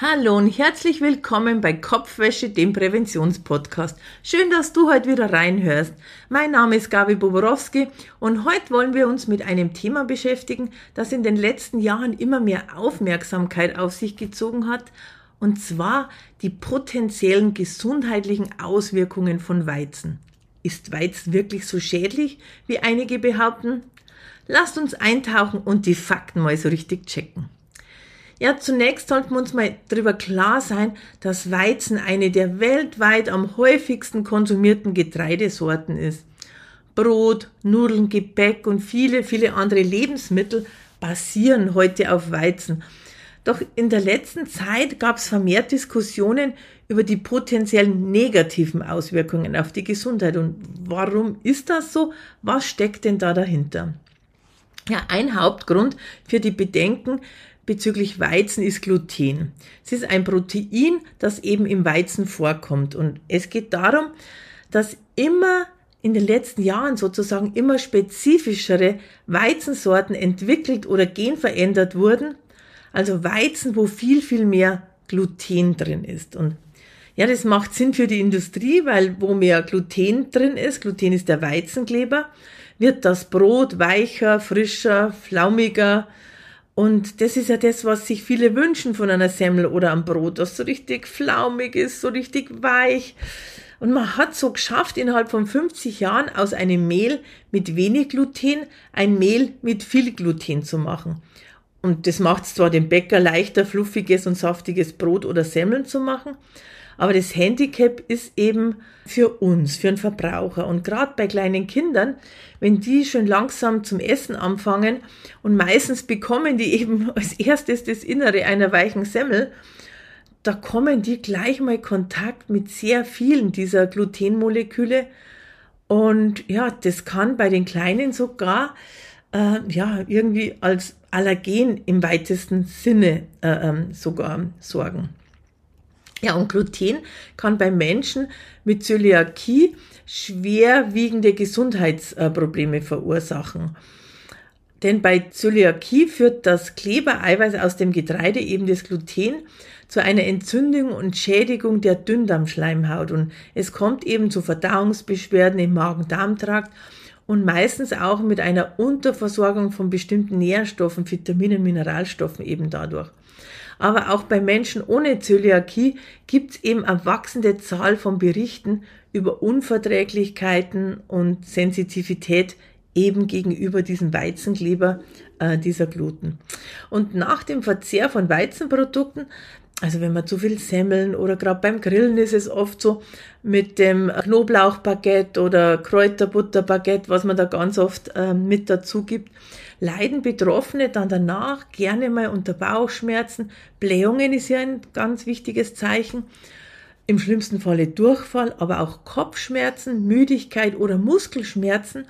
Hallo und herzlich willkommen bei Kopfwäsche, dem Präventionspodcast. Schön, dass du heute wieder reinhörst. Mein Name ist Gabi Boborowski und heute wollen wir uns mit einem Thema beschäftigen, das in den letzten Jahren immer mehr Aufmerksamkeit auf sich gezogen hat, und zwar die potenziellen gesundheitlichen Auswirkungen von Weizen. Ist Weizen wirklich so schädlich, wie einige behaupten? Lasst uns eintauchen und die Fakten mal so richtig checken. Ja, zunächst sollten wir uns mal darüber klar sein, dass Weizen eine der weltweit am häufigsten konsumierten Getreidesorten ist. Brot, Nudeln, Gebäck und viele, viele andere Lebensmittel basieren heute auf Weizen. Doch in der letzten Zeit gab es vermehrt Diskussionen über die potenziellen negativen Auswirkungen auf die Gesundheit. Und warum ist das so? Was steckt denn da dahinter? Ja, ein Hauptgrund für die Bedenken bezüglich Weizen ist Gluten. Es ist ein Protein, das eben im Weizen vorkommt. Und es geht darum, dass immer in den letzten Jahren sozusagen immer spezifischere Weizensorten entwickelt oder genverändert wurden. Also Weizen, wo viel, viel mehr Gluten drin ist. Und ja, das macht Sinn für die Industrie, weil wo mehr Gluten drin ist, Gluten ist der Weizenkleber, wird das Brot weicher, frischer, flaumiger, und das ist ja das, was sich viele wünschen von einer Semmel oder am Brot, das so richtig flaumig ist, so richtig weich. Und man hat so geschafft, innerhalb von 50 Jahren aus einem Mehl mit wenig Gluten ein Mehl mit viel Gluten zu machen. Und das macht es zwar dem Bäcker leichter, fluffiges und saftiges Brot oder Semmeln zu machen, aber das Handicap ist eben für uns, für den Verbraucher. Und gerade bei kleinen Kindern, wenn die schon langsam zum Essen anfangen und meistens bekommen die eben als erstes das Innere einer weichen Semmel, da kommen die gleich mal Kontakt mit sehr vielen dieser Glutenmoleküle. Und ja, das kann bei den Kleinen sogar äh, ja irgendwie als Allergen im weitesten Sinne äh, ähm, sogar sorgen. Ja, und Gluten kann bei Menschen mit Zöliakie schwerwiegende Gesundheitsprobleme verursachen. Denn bei Zöliakie führt das Klebereiweiß aus dem Getreide, eben das Gluten, zu einer Entzündung und Schädigung der Dünndarmschleimhaut. Und es kommt eben zu Verdauungsbeschwerden im Magen-Darm-Trakt und meistens auch mit einer Unterversorgung von bestimmten Nährstoffen, Vitaminen, Mineralstoffen eben dadurch aber auch bei Menschen ohne Zöliakie gibt es eben eine wachsende Zahl von Berichten über Unverträglichkeiten und Sensitivität eben gegenüber diesem Weizenkleber äh, dieser Gluten. Und nach dem Verzehr von Weizenprodukten also wenn man zu viel Semmeln oder gerade beim Grillen ist es oft so mit dem Knoblauchbaguette oder Kräuterbutterbaguette, was man da ganz oft äh, mit dazu gibt, leiden Betroffene dann danach gerne mal unter Bauchschmerzen. Blähungen ist ja ein ganz wichtiges Zeichen. Im schlimmsten Falle Durchfall, aber auch Kopfschmerzen, Müdigkeit oder Muskelschmerzen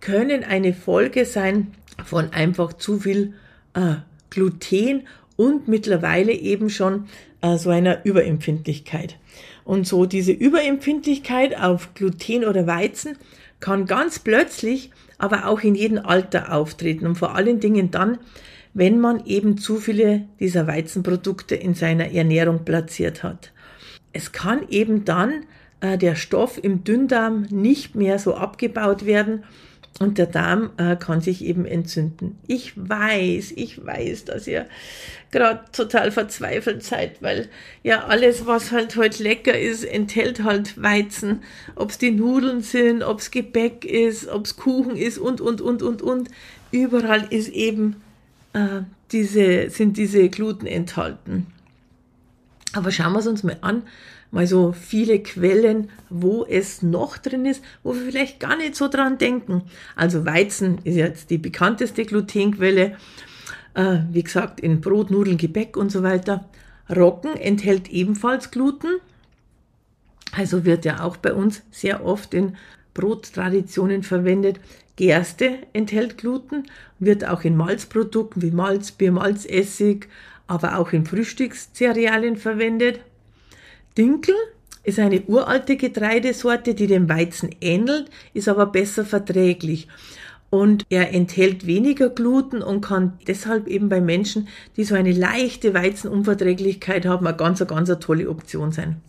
können eine Folge sein von einfach zu viel äh, Gluten und mittlerweile eben schon äh, so einer Überempfindlichkeit. Und so diese Überempfindlichkeit auf Gluten oder Weizen kann ganz plötzlich, aber auch in jedem Alter auftreten und vor allen Dingen dann, wenn man eben zu viele dieser Weizenprodukte in seiner Ernährung platziert hat. Es kann eben dann äh, der Stoff im Dünndarm nicht mehr so abgebaut werden und der Darm äh, kann sich eben entzünden. Ich weiß, ich weiß, dass ihr gerade total verzweifelt seid, weil ja alles, was halt heute lecker ist, enthält halt Weizen. Ob es die Nudeln sind, ob es Gebäck ist, ob es Kuchen ist und, und, und, und, und. Überall ist eben äh, diese, sind diese Gluten enthalten. Aber schauen wir es uns mal an, mal so viele Quellen, wo es noch drin ist, wo wir vielleicht gar nicht so dran denken. Also Weizen ist jetzt die bekannteste Glutenquelle. Äh, wie gesagt, in Brot, Nudeln, Gebäck und so weiter. Roggen enthält ebenfalls Gluten. Also wird ja auch bei uns sehr oft in Brottraditionen verwendet. Gerste enthält Gluten, wird auch in Malzprodukten wie Malzbier, Malzessig, aber auch in Frühstückscerealien verwendet. Dinkel ist eine uralte Getreidesorte, die dem Weizen ähnelt, ist aber besser verträglich. Und er enthält weniger Gluten und kann deshalb eben bei Menschen, die so eine leichte Weizenunverträglichkeit haben, eine ganz, ganz eine tolle Option sein.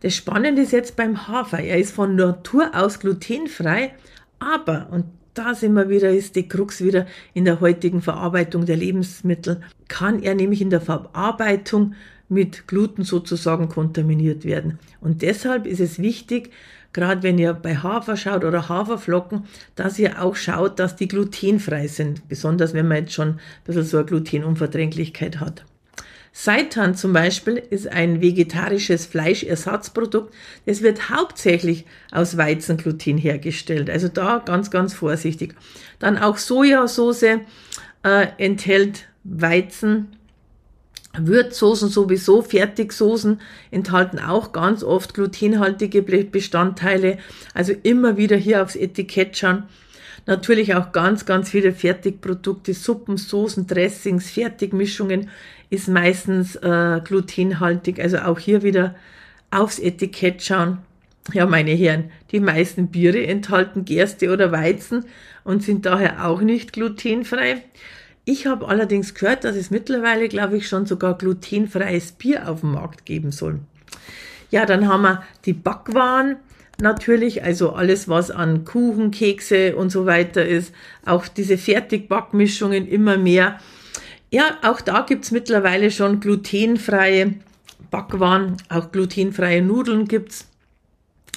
Das Spannende ist jetzt beim Hafer. Er ist von Natur aus glutenfrei, aber, und da sind wir wieder, ist die Krux wieder in der heutigen Verarbeitung der Lebensmittel, kann er nämlich in der Verarbeitung mit Gluten sozusagen kontaminiert werden. Und deshalb ist es wichtig, gerade wenn ihr bei Hafer schaut oder Haferflocken, dass ihr auch schaut, dass die glutenfrei sind, besonders wenn man jetzt schon ein bisschen so eine Glutenunverdränglichkeit hat. Seitan zum Beispiel ist ein vegetarisches Fleischersatzprodukt. Es wird hauptsächlich aus Weizengluten hergestellt. Also da ganz, ganz vorsichtig. Dann auch Sojasauce äh, enthält Weizen. Würzsoßen sowieso, Fertigsoßen enthalten auch ganz oft glutenhaltige Bestandteile. Also immer wieder hier aufs Etikett schauen. Natürlich auch ganz, ganz viele Fertigprodukte, Suppen, Soßen, Dressings, Fertigmischungen ist meistens äh, glutenhaltig. Also auch hier wieder aufs Etikett schauen. Ja, meine Herren, die meisten Biere enthalten Gerste oder Weizen und sind daher auch nicht glutenfrei. Ich habe allerdings gehört, dass es mittlerweile, glaube ich, schon sogar glutenfreies Bier auf dem Markt geben soll. Ja, dann haben wir die Backwaren natürlich, also alles, was an Kuchen, Kekse und so weiter ist, auch diese Fertigbackmischungen immer mehr. Ja, auch da gibt's mittlerweile schon glutenfreie Backwaren, auch glutenfreie Nudeln gibt's.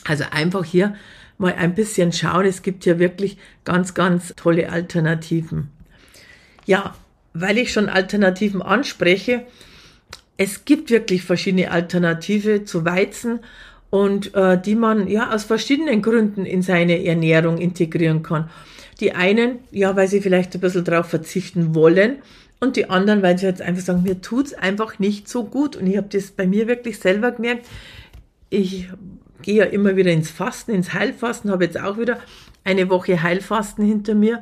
Also einfach hier mal ein bisschen schauen. Es gibt hier wirklich ganz, ganz tolle Alternativen. Ja, weil ich schon Alternativen anspreche, es gibt wirklich verschiedene Alternative zu Weizen und äh, die man ja aus verschiedenen Gründen in seine Ernährung integrieren kann. Die einen, ja, weil sie vielleicht ein bisschen darauf verzichten wollen und die anderen, weil sie jetzt einfach sagen, mir tut's einfach nicht so gut. Und ich habe das bei mir wirklich selber gemerkt. Ich gehe ja immer wieder ins Fasten, ins Heilfasten, habe jetzt auch wieder eine Woche Heilfasten hinter mir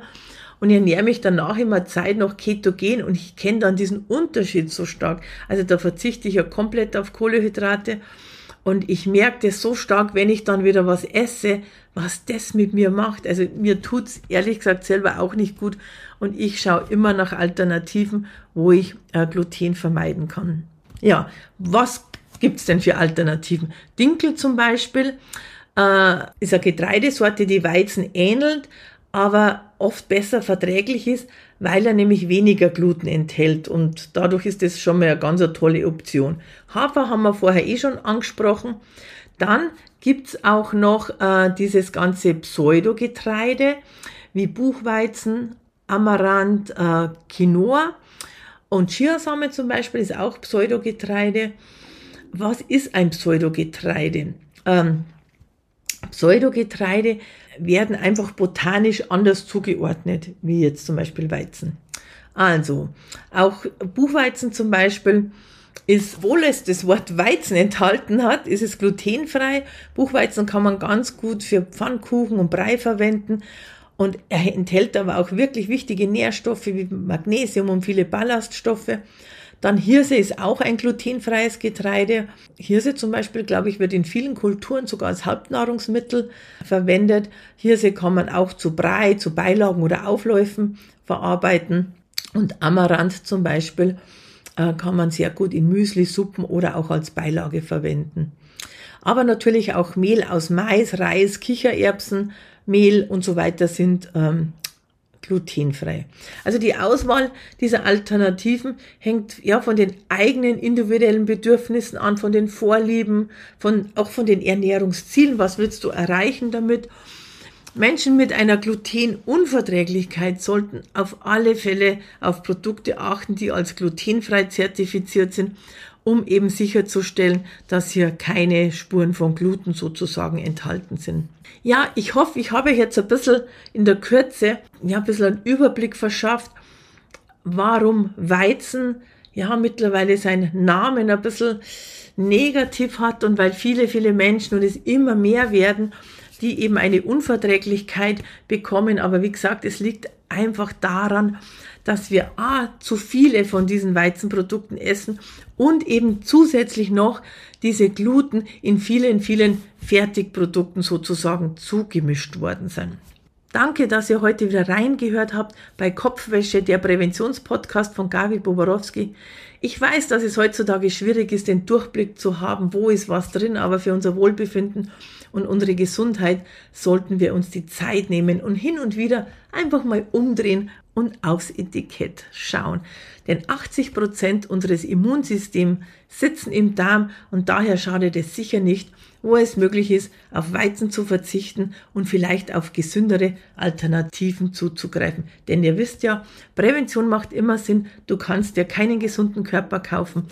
und ich ernähre mich danach immer Zeit noch ketogen und ich kenne dann diesen Unterschied so stark. Also da verzichte ich ja komplett auf Kohlehydrate und ich merke das so stark, wenn ich dann wieder was esse, was das mit mir macht. Also mir tut's ehrlich gesagt selber auch nicht gut. Und ich schaue immer nach Alternativen, wo ich äh, Gluten vermeiden kann. Ja, was gibt's denn für Alternativen? Dinkel zum Beispiel äh, ist eine Getreidesorte, die Weizen ähnelt, aber oft besser verträglich ist, weil er nämlich weniger Gluten enthält und dadurch ist das schon mal eine ganz tolle Option. Hafer haben wir vorher eh schon angesprochen. Dann gibt's auch noch äh, dieses ganze Pseudogetreide wie Buchweizen, Amaranth, äh, Quinoa und Chiasamen zum Beispiel ist auch Pseudogetreide. Was ist ein Pseudogetreide? Ähm, Pseudogetreide werden einfach botanisch anders zugeordnet, wie jetzt zum Beispiel Weizen. Also, auch Buchweizen zum Beispiel ist, obwohl es das Wort Weizen enthalten hat, ist es glutenfrei. Buchweizen kann man ganz gut für Pfannkuchen und Brei verwenden. Und er enthält aber auch wirklich wichtige Nährstoffe wie Magnesium und viele Ballaststoffe. Dann Hirse ist auch ein glutenfreies Getreide. Hirse zum Beispiel, glaube ich, wird in vielen Kulturen sogar als Hauptnahrungsmittel verwendet. Hirse kann man auch zu Brei, zu Beilagen oder Aufläufen verarbeiten. Und Amaranth zum Beispiel äh, kann man sehr gut in Müsli, Suppen oder auch als Beilage verwenden. Aber natürlich auch Mehl aus Mais, Reis, Kichererbsen, Mehl und so weiter sind ähm, glutenfrei. Also die Auswahl dieser Alternativen hängt ja von den eigenen individuellen Bedürfnissen an, von den Vorlieben, von, auch von den Ernährungszielen. Was willst du erreichen damit? Menschen mit einer Glutenunverträglichkeit sollten auf alle Fälle auf Produkte achten, die als glutenfrei zertifiziert sind um eben sicherzustellen, dass hier keine Spuren von Gluten sozusagen enthalten sind. Ja, ich hoffe, ich habe jetzt ein bisschen in der Kürze ja, ein bisschen einen Überblick verschafft, warum Weizen ja mittlerweile seinen Namen ein bisschen negativ hat und weil viele, viele Menschen und es immer mehr werden, die eben eine Unverträglichkeit bekommen. Aber wie gesagt, es liegt einfach daran, dass wir A, zu viele von diesen Weizenprodukten essen und eben zusätzlich noch diese Gluten in vielen, vielen Fertigprodukten sozusagen zugemischt worden sind. Danke, dass ihr heute wieder reingehört habt bei Kopfwäsche, der Präventionspodcast von Gavi Boborowski. Ich weiß, dass es heutzutage schwierig ist, den Durchblick zu haben, wo ist was drin, aber für unser Wohlbefinden und unsere Gesundheit sollten wir uns die Zeit nehmen und hin und wieder einfach mal umdrehen und aufs Etikett schauen. Denn 80 Prozent unseres Immunsystems sitzen im Darm und daher schadet es sicher nicht, wo es möglich ist, auf Weizen zu verzichten und vielleicht auf gesündere Alternativen zuzugreifen. Denn ihr wisst ja, Prävention macht immer Sinn. Du kannst dir keinen gesunden Körper kaufen.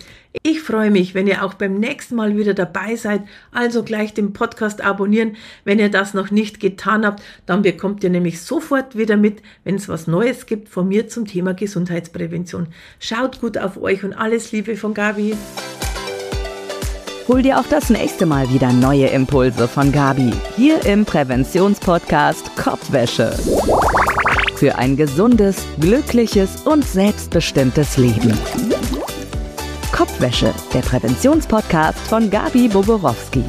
Ich freue mich, wenn ihr auch beim nächsten Mal wieder dabei seid. Also gleich den Podcast abonnieren. Wenn ihr das noch nicht getan habt, dann bekommt ihr nämlich sofort wieder mit, wenn es was Neues gibt von mir zum Thema Gesundheitsprävention. Schaut gut auf euch und alles Liebe von Gabi. Hol dir auch das nächste Mal wieder neue Impulse von Gabi hier im Präventionspodcast Kopfwäsche. Für ein gesundes, glückliches und selbstbestimmtes Leben. Kopfwäsche, der Präventionspodcast von Gabi Boborowski.